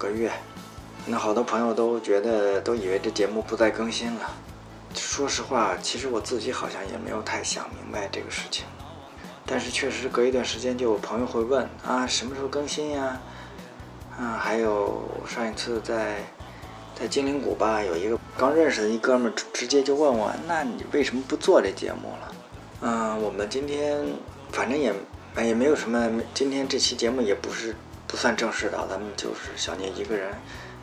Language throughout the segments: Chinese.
个月，那好多朋友都觉得，都以为这节目不再更新了。说实话，其实我自己好像也没有太想明白这个事情。但是确实隔一段时间就有朋友会问啊，什么时候更新呀？啊，还有上一次在在精灵谷吧，有一个刚认识的一哥们儿直接就问我，那你为什么不做这节目了？嗯，我们今天反正也也没有什么，今天这期节目也不是不算正式的，咱们就是小聂一个人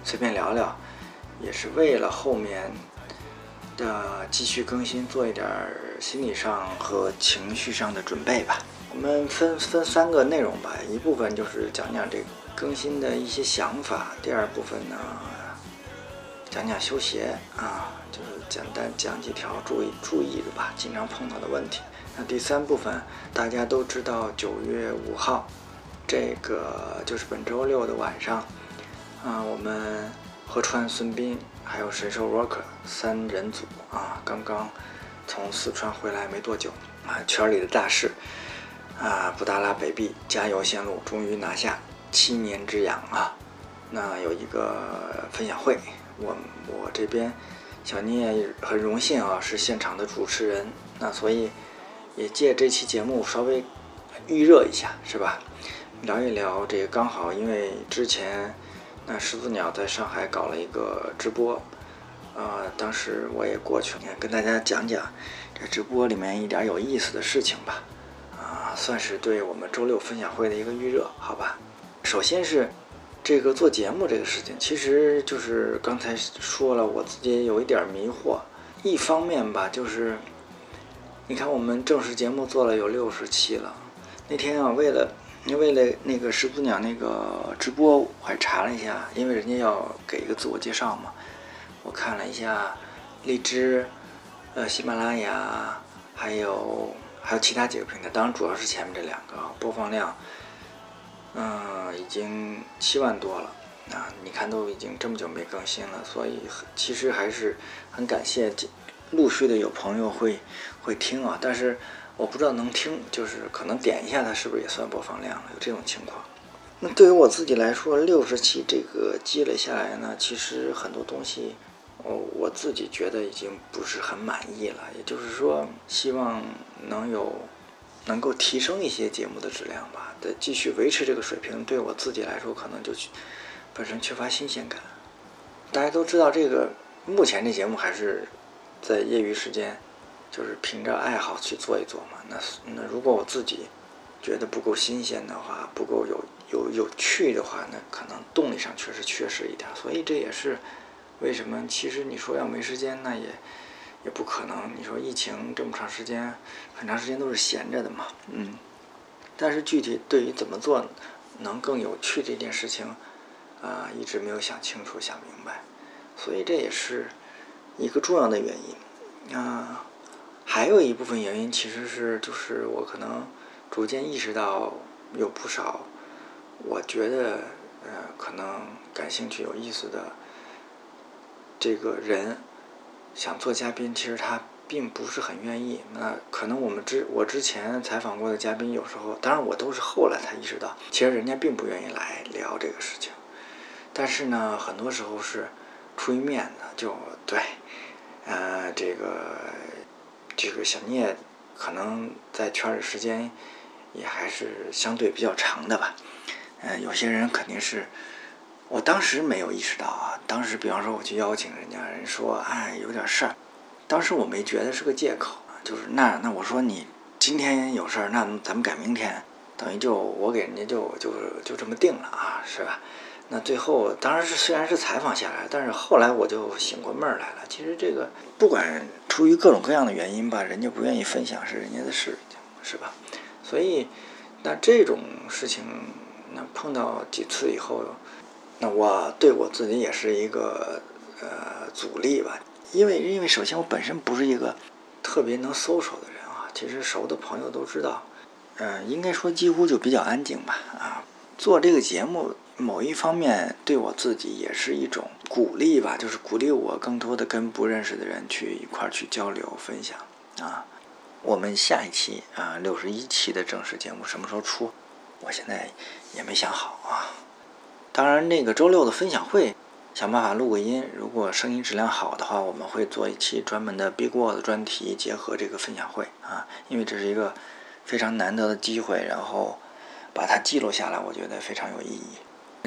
随便聊聊，也是为了后面的继续更新做一点心理上和情绪上的准备吧。我们分分三个内容吧，一部分就是讲讲这个更新的一些想法，第二部分呢讲讲修鞋啊，就是简单讲几条注意注意的吧，经常碰到的问题。那第三部分大家都知道，九月五号，这个就是本周六的晚上，啊，我们河川孙斌还有神兽 Rocker 三人组啊，刚刚从四川回来没多久啊，圈里的大事啊，布达拉北壁加油线路终于拿下七年之痒啊，那有一个分享会，我我这边小聂很荣幸啊，是现场的主持人，那所以。也借这期节目稍微预热一下，是吧？聊一聊这个，刚好因为之前那始祖鸟在上海搞了一个直播，呃，当时我也过去了，跟大家讲讲这直播里面一点有意思的事情吧，啊，算是对我们周六分享会的一个预热，好吧？首先是这个做节目这个事情，其实就是刚才说了，我自己有一点迷惑，一方面吧，就是。你看，我们正式节目做了有六十期了。那天啊，为了因为了那个始祖鸟那个直播，我还查了一下，因为人家要给一个自我介绍嘛。我看了一下荔枝、呃喜马拉雅，还有还有其他几个平台，当然主要是前面这两个播放量，嗯，已经七万多了。啊，你看都已经这么久没更新了，所以其实还是很感谢。陆续的有朋友会会听啊，但是我不知道能听，就是可能点一下它是不是也算播放量了？有这种情况。那对于我自己来说，六十期这个积累下来呢，其实很多东西，我，我自己觉得已经不是很满意了。也就是说，希望能有能够提升一些节目的质量吧。再继续维持这个水平，对我自己来说，可能就本身缺乏新鲜感。大家都知道，这个目前这节目还是。在业余时间，就是凭着爱好去做一做嘛。那那如果我自己觉得不够新鲜的话，不够有有有趣的话，那可能动力上确实缺失一点。所以这也是为什么，其实你说要没时间，那也也不可能。你说疫情这么长时间，很长时间都是闲着的嘛，嗯。但是具体对于怎么做能更有趣这件事情，啊，一直没有想清楚、想明白。所以这也是。一个重要的原因，啊，还有一部分原因其实是就是我可能逐渐意识到有不少，我觉得呃可能感兴趣有意思的这个人想做嘉宾，其实他并不是很愿意。那可能我们之我之前采访过的嘉宾，有时候当然我都是后来才意识到，其实人家并不愿意来聊这个事情。但是呢，很多时候是出于面子，就对。呃，这个这个小聂可能在圈里时间也还是相对比较长的吧。嗯，有些人肯定是，我当时没有意识到啊。当时比方说我去邀请人家人说，哎，有点事儿，当时我没觉得是个借口，就是那那我说你今天有事儿，那咱们改明天，等于就我给人家就就就这么定了啊，是吧？那最后当然是虽然是采访下来，但是后来我就醒过闷儿来了。其实这个不管出于各种各样的原因吧，人家不愿意分享是人家的事情，是吧？所以那这种事情，那碰到几次以后，那我对我自己也是一个呃阻力吧。因为因为首先我本身不是一个特别能搜索的人啊，其实熟的朋友都知道，嗯，应该说几乎就比较安静吧。啊，做这个节目。某一方面对我自己也是一种鼓励吧，就是鼓励我更多的跟不认识的人去一块儿去交流分享啊。我们下一期啊六十一期的正式节目什么时候出？我现在也没想好啊。当然，那个周六的分享会，想办法录个音。如果声音质量好的话，我们会做一期专门的 Big World 专题，结合这个分享会啊，因为这是一个非常难得的机会，然后把它记录下来，我觉得非常有意义。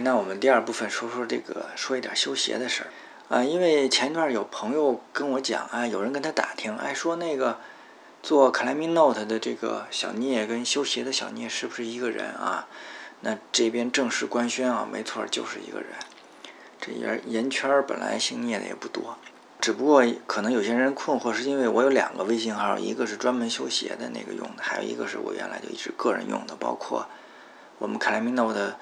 那我们第二部分说说这个，说一点修鞋的事儿啊，因为前一段有朋友跟我讲啊，有人跟他打听，哎，说那个。做 Climbing Note 的这个小聂跟修鞋的小聂是不是一个人啊？那这边正式官宣啊，没错，就是一个人。这圆圆圈儿本来姓聂的也不多，只不过可能有些人困惑，是因为我有两个微信号，一个是专门修鞋的那个用的，还有一个是我原来就一直个人用的，包括我们 Climbing Note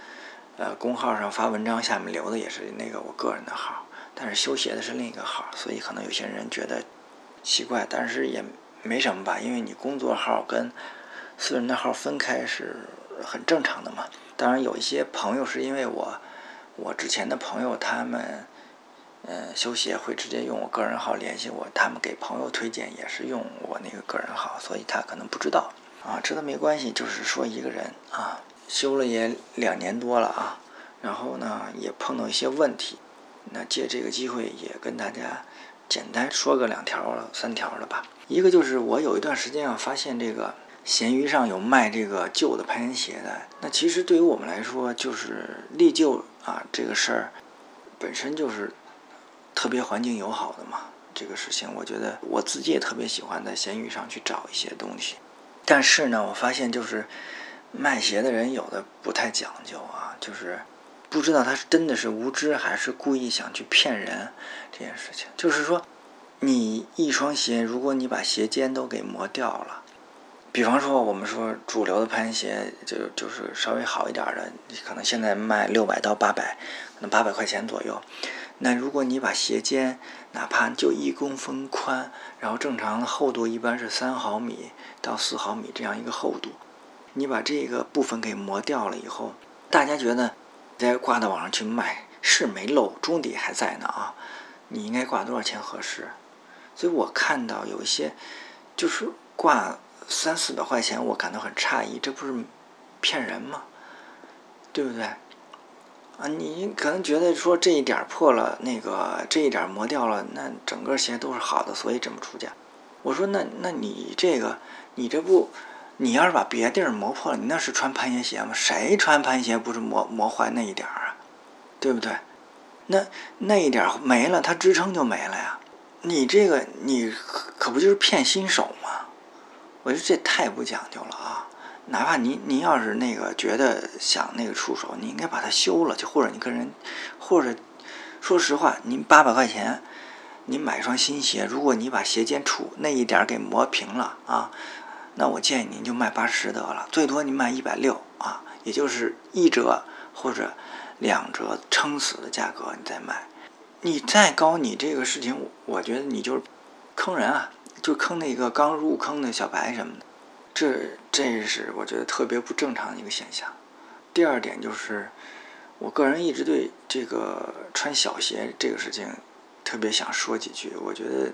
呃公号上发文章下面留的也是那个我个人的号，但是修鞋的是另一个号，所以可能有些人觉得奇怪，但是也。没什么吧，因为你工作号跟私人的号分开是很正常的嘛。当然有一些朋友是因为我，我之前的朋友他们，嗯，修鞋会直接用我个人号联系我，他们给朋友推荐也是用我那个个人号，所以他可能不知道啊，这都没关系，就是说一个人啊，修了也两年多了啊，然后呢也碰到一些问题，那借这个机会也跟大家简单说个两条了三条了吧。一个就是我有一段时间啊，发现这个闲鱼上有卖这个旧的攀岩鞋的。那其实对于我们来说，就是立旧啊这个事儿，本身就是特别环境友好的嘛。这个事情，我觉得我自己也特别喜欢在闲鱼上去找一些东西。但是呢，我发现就是卖鞋的人有的不太讲究啊，就是不知道他是真的是无知还是故意想去骗人这件事情。就是说。你一双鞋，如果你把鞋尖都给磨掉了，比方说我们说主流的攀鞋，就就是稍微好一点的，可能现在卖六百到八百，可能八百块钱左右。那如果你把鞋尖哪怕就一公分宽，然后正常的厚度一般是三毫米到四毫米这样一个厚度，你把这个部分给磨掉了以后，大家觉得再挂到网上去卖是没漏，中底还在呢啊，你应该挂多少钱合适？所以我看到有一些，就是挂三四百块钱，我感到很诧异，这不是骗人吗？对不对？啊，你可能觉得说这一点破了，那个这一点磨掉了，那整个鞋都是好的，所以这么出价。我说那那你这个，你这不，你要是把别地儿磨破了，你那是穿攀岩鞋吗？谁穿攀岩鞋不是磨磨坏那一点儿啊？对不对？那那一点没了，它支撑就没了呀。你这个你可不就是骗新手吗？我觉得这太不讲究了啊！哪怕您您要是那个觉得想那个出手，你应该把它修了，就或者你跟人，或者说实话，您八百块钱，您买双新鞋，如果你把鞋尖处那一点给磨平了啊，那我建议您就卖八十得了，最多您卖一百六啊，也就是一折或者两折撑死的价格你再卖。你再高，你这个事情，我觉得你就是坑人啊，就坑那个刚入坑的小白什么的，这这是我觉得特别不正常的一个现象。第二点就是，我个人一直对这个穿小鞋这个事情特别想说几句。我觉得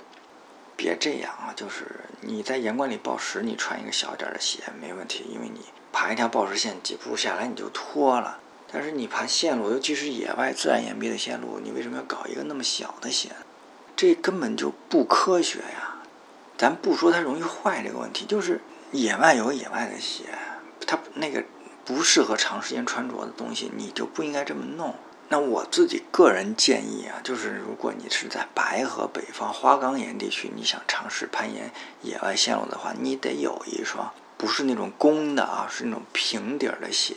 别这样啊，就是你在岩馆里报时，你穿一个小点的鞋没问题，因为你爬一条报时线几步下来你就脱了。但是你爬线路，尤其是野外自然岩壁的线路，你为什么要搞一个那么小的鞋？这根本就不科学呀！咱不说它容易坏这个问题，就是野外有野外的鞋，它那个不适合长时间穿着的东西，你就不应该这么弄。那我自己个人建议啊，就是如果你是在白河北方花岗岩地区，你想尝试攀岩野外线路的话，你得有一双不是那种弓的啊，是那种平底儿的鞋。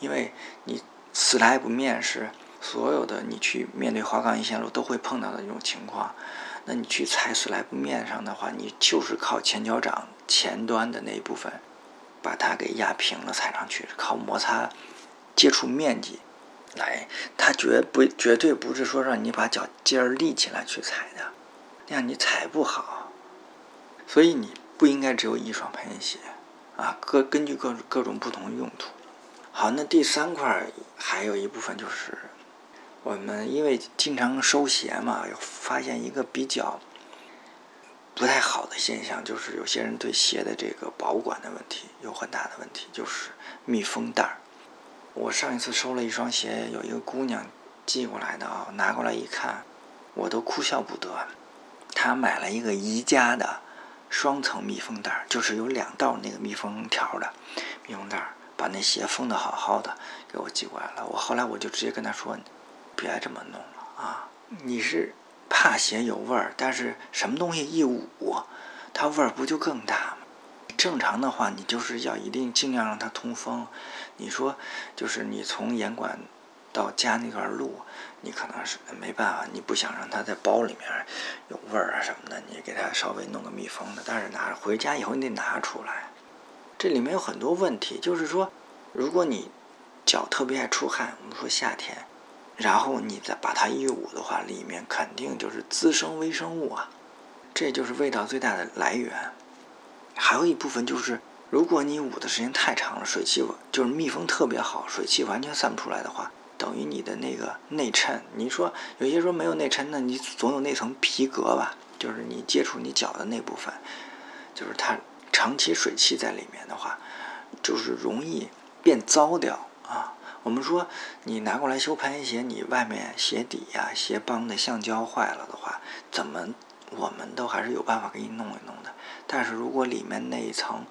因为你 slab 面是所有的你去面对花岗岩线路都会碰到的一种情况，那你去踩 slab 面上的话，你就是靠前脚掌前端的那一部分把它给压平了踩上去，靠摩擦接触面积来，它绝不绝对不是说让你把脚尖儿立起来去踩的，那样你踩不好，所以你不应该只有一双攀岩鞋啊，各根据各各种不同用途。好，那第三块还有一部分就是，我们因为经常收鞋嘛，发现一个比较不太好的现象，就是有些人对鞋的这个保管的问题有很大的问题，就是密封袋儿我上一次收了一双鞋，有一个姑娘寄过来的啊，拿过来一看，我都哭笑不得。她买了一个宜家的双层密封袋儿，就是有两道那个密封条的密封袋儿，把那鞋封的好好的，给我寄过来了。我后来我就直接跟她说，别这么弄了啊！你是怕鞋有味儿，但是什么东西一捂，它味儿不就更大吗？正常的话，你就是要一定尽量让它通风。你说，就是你从严管到家那段路，你可能是没办法，你不想让它在包里面有味儿啊什么的，你给它稍微弄个密封的。但是拿回家以后你得拿出来，这里面有很多问题。就是说，如果你脚特别爱出汗，我们说夏天，然后你再把它一捂的话，里面肯定就是滋生微生物啊，这就是味道最大的来源。还有一部分就是，如果你捂的时间太长了，水汽就是密封特别好，水汽完全散不出来的话，等于你的那个内衬，你说有些说没有内衬，那你总有那层皮革吧？就是你接触你脚的那部分，就是它长期水汽在里面的话，就是容易变糟掉啊。我们说你拿过来修攀鞋，你外面鞋底呀、鞋帮的橡胶坏了的话，怎么我们都还是有办法给你弄一弄的。但是如果里面那一层，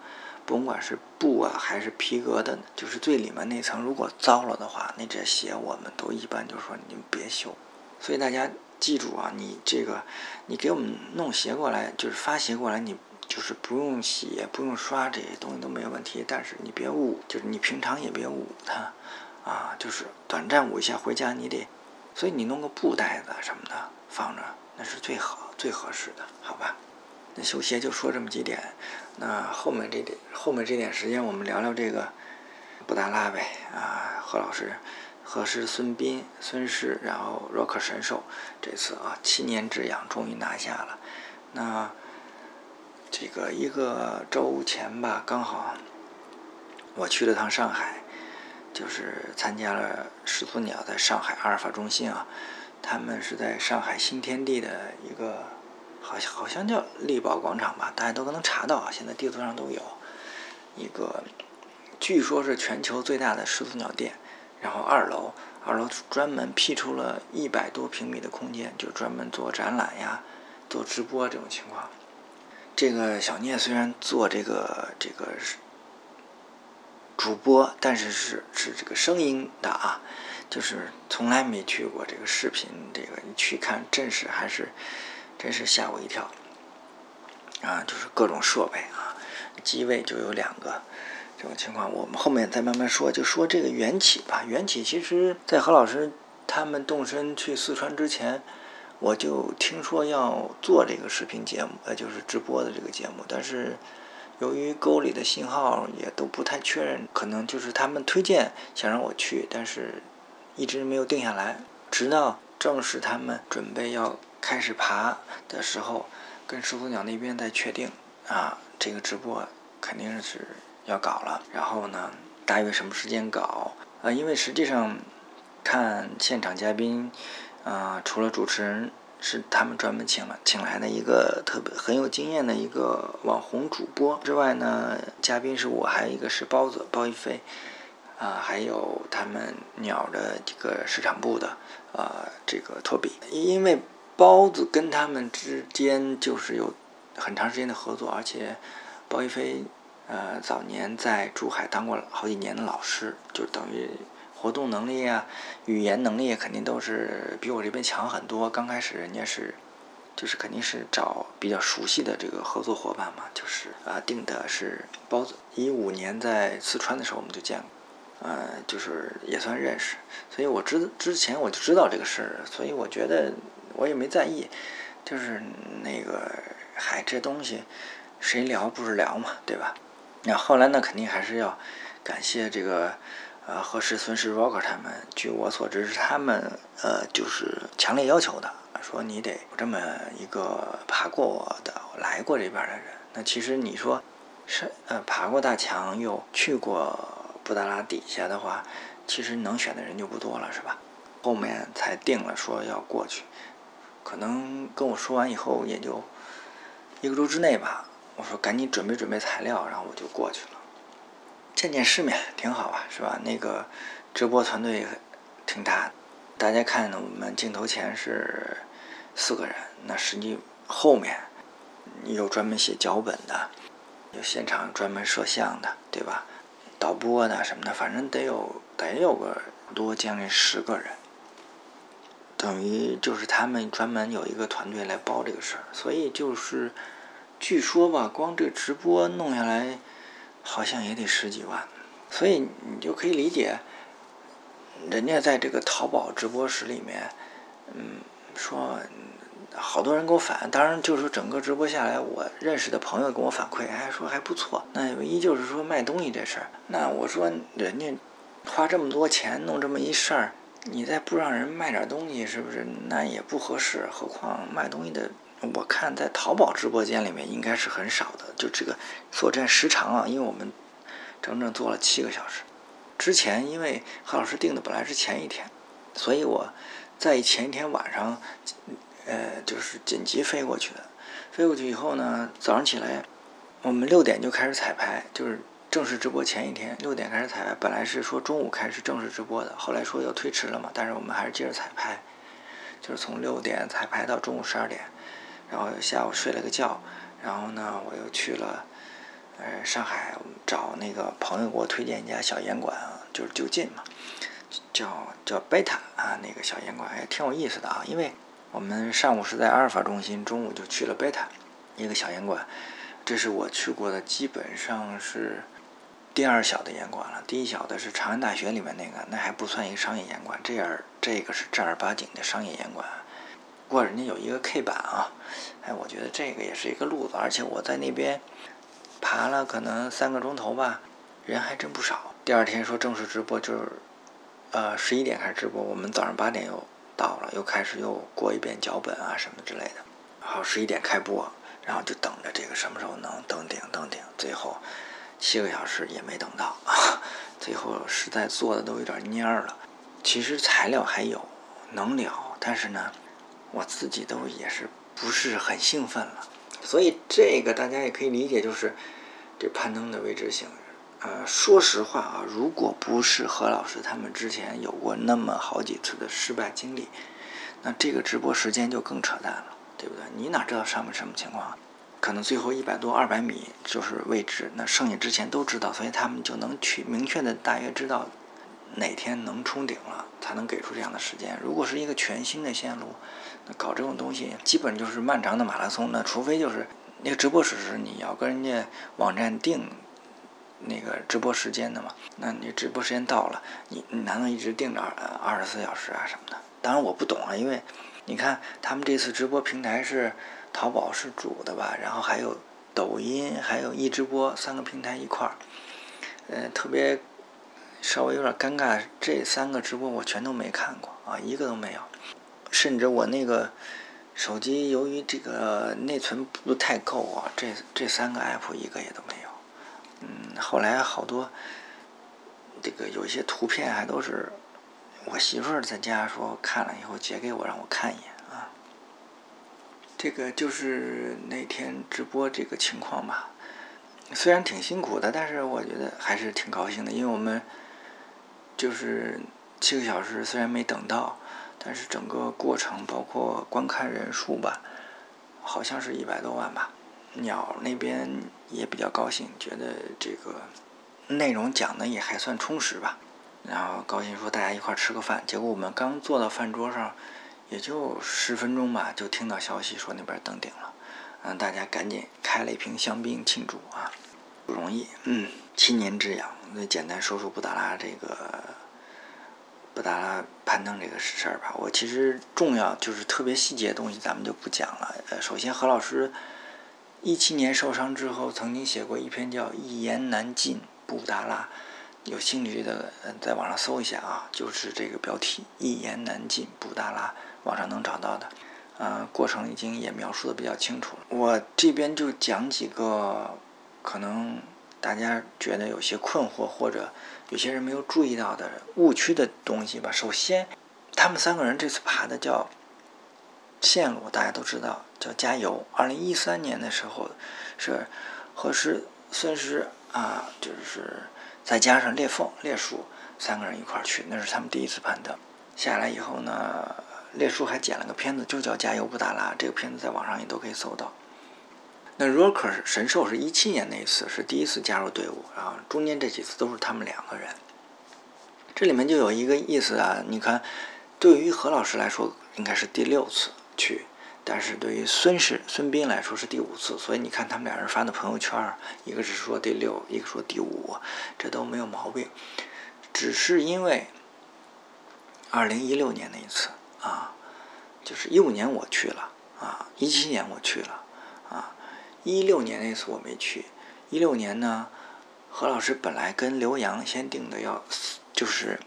甭管是布啊还是皮革的，就是最里面那层，如果糟了的话，那这鞋我们都一般就是说你们别修。所以大家记住啊，你这个你给我们弄鞋过来，就是发鞋过来，你就是不用洗不用刷这些东西都没有问题。但是你别捂，就是你平常也别捂它，啊，就是短暂捂一下，回家你得，所以你弄个布袋子什么的放着，那是最好最合适的，好吧？那修鞋就说这么几点，那后面这点后面这点时间我们聊聊这个布达拉呗啊，何老师，何师孙斌、孙师，然后 Rock 神兽，这次啊七年之痒终于拿下了。那这个一个周前吧，刚好我去了趟上海，就是参加了始祖鸟在上海阿尔法中心啊，他们是在上海新天地的一个。好像好像叫力宝广场吧，大家都能查到啊。现在地图上都有一个，据说是全球最大的始祖鸟店。然后二楼，二楼专门辟出了一百多平米的空间，就专门做展览呀、做直播这种情况。这个小聂虽然做这个这个主播，但是是是这个声音的啊，就是从来没去过这个视频。这个你去看阵势还是。真是吓我一跳，啊，就是各种设备啊，机位就有两个，这种情况我们后面再慢慢说。就说这个缘起吧，缘起其实，在何老师他们动身去四川之前，我就听说要做这个视频节目，呃，就是直播的这个节目，但是由于沟里的信号也都不太确认，可能就是他们推荐想让我去，但是一直没有定下来，直到正式他们准备要。开始爬的时候，跟始祖鸟那边在确定啊，这个直播肯定是要搞了。然后呢，大约什么时间搞？啊，因为实际上看现场嘉宾，啊，除了主持人是他们专门请了请来的一个特别很有经验的一个网红主播之外呢，嘉宾是我，还有一个是包子包一飞，啊，还有他们鸟的这个市场部的啊，这个托比，因为。包子跟他们之间就是有很长时间的合作，而且包一飞呃早年在珠海当过好几年的老师，就等于活动能力啊、语言能力肯定都是比我这边强很多。刚开始人家是就是肯定是找比较熟悉的这个合作伙伴嘛，就是啊定的是包子。一五年在四川的时候我们就见过，呃就是也算认识，所以我知之前我就知道这个事儿，所以我觉得。我也没在意，就是那个，嗨，这东西谁聊不是聊嘛，对吧？那后来呢，肯定还是要感谢这个呃何氏、孙石、Rocker 他们。据我所知，是他们呃就是强烈要求的，说你得有这么一个爬过我的、来过这边的人。那其实你说是呃爬过大墙又去过布达拉底下的话，其实能选的人就不多了，是吧？后面才定了说要过去。可能跟我说完以后也就一个周之内吧。我说赶紧准备准备材料，然后我就过去了。见见世面挺好啊，是吧？那个直播团队挺大，大家看我们镜头前是四个人，那实际后面有专门写脚本的，有现场专门摄像的，对吧？导播的什么的，反正得有得有个多将近十个人，等于就是他们专门有一个团队来包这个事儿，所以就是据说吧，光这直播弄下来。好像也得十几万，所以你就可以理解，人家在这个淘宝直播室里面，嗯，说好多人给我反，当然就是说整个直播下来，我认识的朋友跟我反馈，还说还不错。那唯一就是说卖东西这事儿，那我说人家花这么多钱弄这么一事儿，你再不让人卖点东西，是不是那也不合适？何况卖东西的。我看在淘宝直播间里面应该是很少的，就这个所占时长啊，因为我们整整做了七个小时。之前因为何老师定的本来是前一天，所以我在前一天晚上，呃，就是紧急飞过去的。飞过去以后呢，早上起来我们六点就开始彩排，就是正式直播前一天六点开始彩排。本来是说中午开始正式直播的，后来说要推迟了嘛，但是我们还是接着彩排，就是从六点彩排到中午十二点。然后下午睡了个觉，然后呢，我又去了，呃，上海找那个朋友给我推荐一家小烟馆啊，就是就近嘛，叫叫贝塔啊，那个小烟馆也挺有意思的啊。因为我们上午是在阿尔法中心，中午就去了贝塔，一个小烟馆，这是我去过的基本上是第二小的烟馆了。第一小的是长安大学里面那个，那还不算一个商业烟馆，这样这个是正儿八经的商业烟馆。不过人家有一个 K 版啊，哎，我觉得这个也是一个路子，而且我在那边爬了可能三个钟头吧，人还真不少。第二天说正式直播就是，呃，十一点开始直播，我们早上八点又到了，又开始又过一遍脚本啊什么之类的。好，十一点开播，然后就等着这个什么时候能登顶登顶，最后七个小时也没等到，最后实在做的都有点蔫儿了。其实材料还有，能聊，但是呢。我自己都也是不是很兴奋了，所以这个大家也可以理解，就是这攀登的未知性。呃，说实话啊，如果不是何老师他们之前有过那么好几次的失败经历，那这个直播时间就更扯淡了，对不对？你哪知道上面什么情况？可能最后一百多、二百米就是未知，那剩下之前都知道，所以他们就能去明确的大约知道哪天能冲顶了，才能给出这样的时间。如果是一个全新的线路，那搞这种东西，基本就是漫长的马拉松。那除非就是那个直播室是你要跟人家网站定那个直播时间的嘛？那你直播时间到了，你你难道一直定着二十四小时啊什么的？当然我不懂啊，因为你看他们这次直播平台是淘宝是主的吧，然后还有抖音，还有一直播三个平台一块儿，呃，特别稍微有点尴尬。这三个直播我全都没看过啊，一个都没有。甚至我那个手机由于这个内存不太够啊，这这三个 app 一个也都没有。嗯，后来好多这个有些图片还都是我媳妇儿在家说看了以后截给我让我看一眼啊。这个就是那天直播这个情况吧，虽然挺辛苦的，但是我觉得还是挺高兴的，因为我们就是七个小时虽然没等到。但是整个过程包括观看人数吧，好像是一百多万吧。鸟那边也比较高兴，觉得这个内容讲的也还算充实吧。然后高兴说大家一块吃个饭。结果我们刚坐到饭桌上，也就十分钟吧，就听到消息说那边登顶了。嗯，大家赶紧开了一瓶香槟庆祝啊，不容易。嗯，七年之痒，那简单说说布达拉这个。布达拉攀登这个事儿吧，我其实重要就是特别细节的东西，咱们就不讲了。呃，首先何老师一七年受伤之后，曾经写过一篇叫《一言难尽布达拉》，有兴趣的在网上搜一下啊，就是这个标题《一言难尽布达拉》，网上能找到的。呃，过程已经也描述的比较清楚了。我这边就讲几个可能大家觉得有些困惑或者。有些人没有注意到的误区的东西吧。首先，他们三个人这次爬的叫线路，大家都知道叫加油。二零一三年的时候，是何时孙石啊，就是再加上裂缝、裂树三个人一块儿去，那是他们第一次攀登。下来以后呢，列叔还剪了个片子，就叫《加油布达拉》。这个片子在网上也都可以搜到。那 Rocker 神兽是一七年那一次是第一次加入队伍，然后中间这几次都是他们两个人。这里面就有一个意思啊，你看，对于何老师来说应该是第六次去，但是对于孙氏孙斌来说是第五次，所以你看他们俩人发的朋友圈，一个是说第六，一个说第五，这都没有毛病，只是因为。二零一六年那一次啊，就是一五年我去了啊，一七年我去了，一六年那次我没去。一六年呢，何老师本来跟刘洋先定的要就是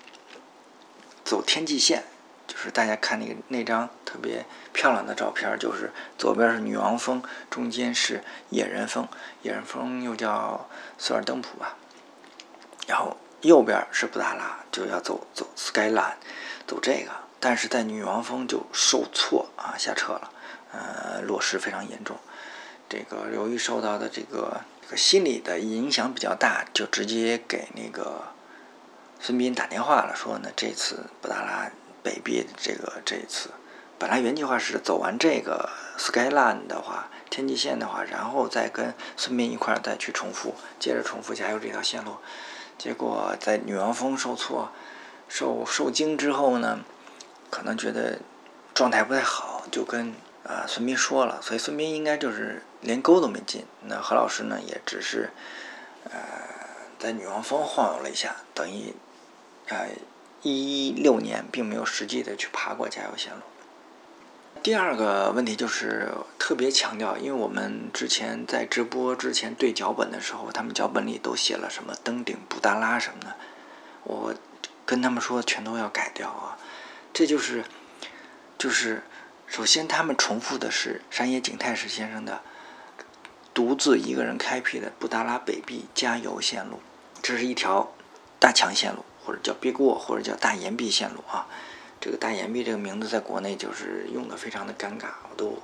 走天际线，就是大家看那个那张特别漂亮的照片，就是左边是女王峰，中间是野人峰，野人峰又叫索尔登普吧，然后右边是布达拉，就要走走 Skyline。走这个，但是在女王峰就受挫啊，下撤了，呃，落石非常严重。这个由于受到的这个这个心理的影响比较大，就直接给那个孙斌打电话了，说呢，这次布达拉北壁这个这一次，本来原计划是走完这个 Skyline 的话，天际线的话，然后再跟孙斌一块儿再去重复，接着重复加油这条线路，结果在女王峰受挫。受受惊之后呢，可能觉得状态不太好，就跟啊孙斌说了，所以孙斌应该就是连沟都没进。那何老师呢，也只是呃在女王峰晃悠了一下，等于呃一六年并没有实际的去爬过加油线路。第二个问题就是特别强调，因为我们之前在直播之前对脚本的时候，他们脚本里都写了什么登顶布达拉什么的，我。跟他们说全都要改掉啊！这就是，就是，首先他们重复的是山野景太史先生的独自一个人开辟的布达拉北壁加油线路，这是一条大强线路，或者叫 Big Wall，或者叫大岩壁线路啊。这个大岩壁这个名字在国内就是用的非常的尴尬，我都，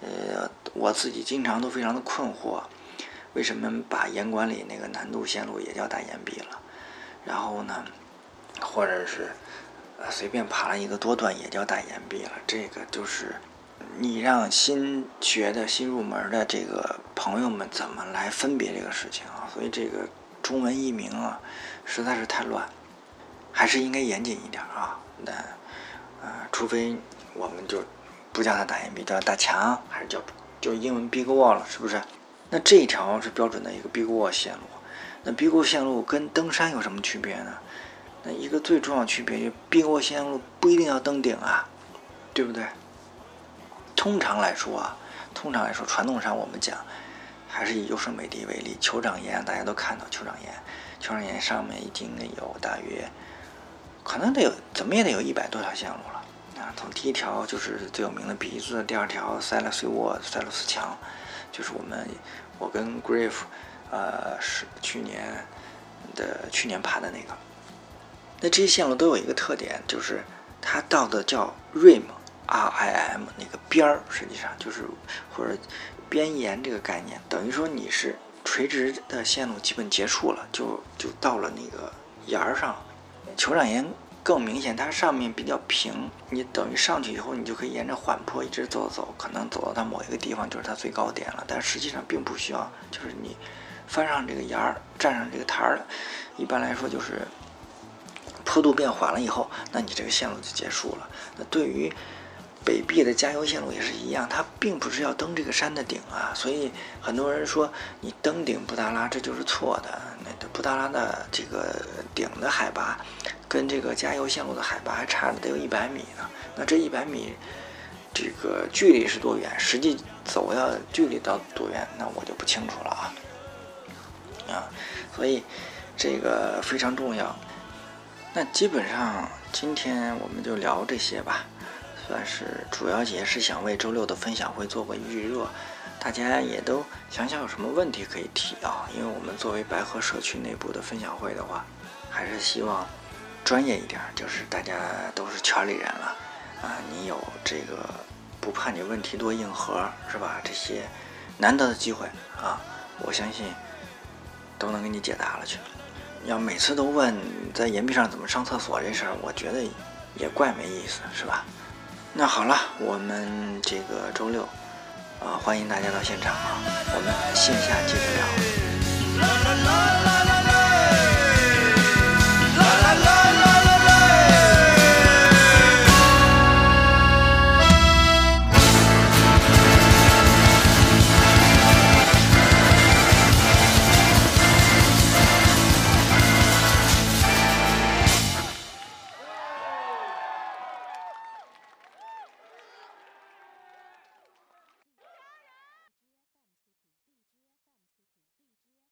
呃，我自己经常都非常的困惑，为什么把岩管里那个难度线路也叫大岩壁了？然后呢？或者是，呃，随便爬了一个多段也叫大岩壁了。这个就是你让新学的新入门的这个朋友们怎么来分别这个事情啊？所以这个中文译名啊，实在是太乱，还是应该严谨一点啊。那，呃，除非我们就不叫它大岩壁，叫大墙，还是叫就英文 Big Wall 了，是不是？那这一条是标准的一个 Big Wall 线路。那 Big Wall 线路跟登山有什么区别呢？那一个最重要区别就 big wall 线路不一定要登顶啊，对不对？通常来说啊，通常来说，传统上我们讲，还是以优胜美地为例。酋长岩大家都看到，酋长岩，酋长岩上面已经有大约，可能得有，怎么也得有一百多条线路了啊。从第一条就是最有名的鼻子，第二条塞勒斯沃塞勒斯墙，就是我们我跟 Griff，呃，是去年的去年爬的那个。那这些线路都有一个特点，就是它到的叫 Rim R I M 那个边儿，实际上就是或者边沿这个概念，等于说你是垂直的线路基本结束了，就就到了那个沿儿上。酋长岩更明显，它上面比较平，你等于上去以后，你就可以沿着缓坡一直走走，可能走到它某一个地方就是它最高点了。但实际上并不需要，就是你翻上这个沿儿，站上这个台儿了，一般来说就是。坡度变缓了以后，那你这个线路就结束了。那对于北壁的加油线路也是一样，它并不是要登这个山的顶啊。所以很多人说你登顶布达拉这就是错的。那布达拉的这个顶的海拔跟这个加油线路的海拔还差了得有一百米呢。那这一百米这个距离是多远？实际走要距离到多远？那我就不清楚了啊。啊，所以这个非常重要。那基本上今天我们就聊这些吧，算是主要也是想为周六的分享会做个预热，大家也都想想有什么问题可以提啊。因为我们作为白河社区内部的分享会的话，还是希望专业一点，就是大家都是圈里人了啊，你有这个不怕你问题多硬核是吧？这些难得的机会啊，我相信都能给你解答了去。要每次都问在岩壁上怎么上厕所这事儿，我觉得也怪没意思，是吧？那好了，我们这个周六啊，欢迎大家到现场啊，我们线下接着聊。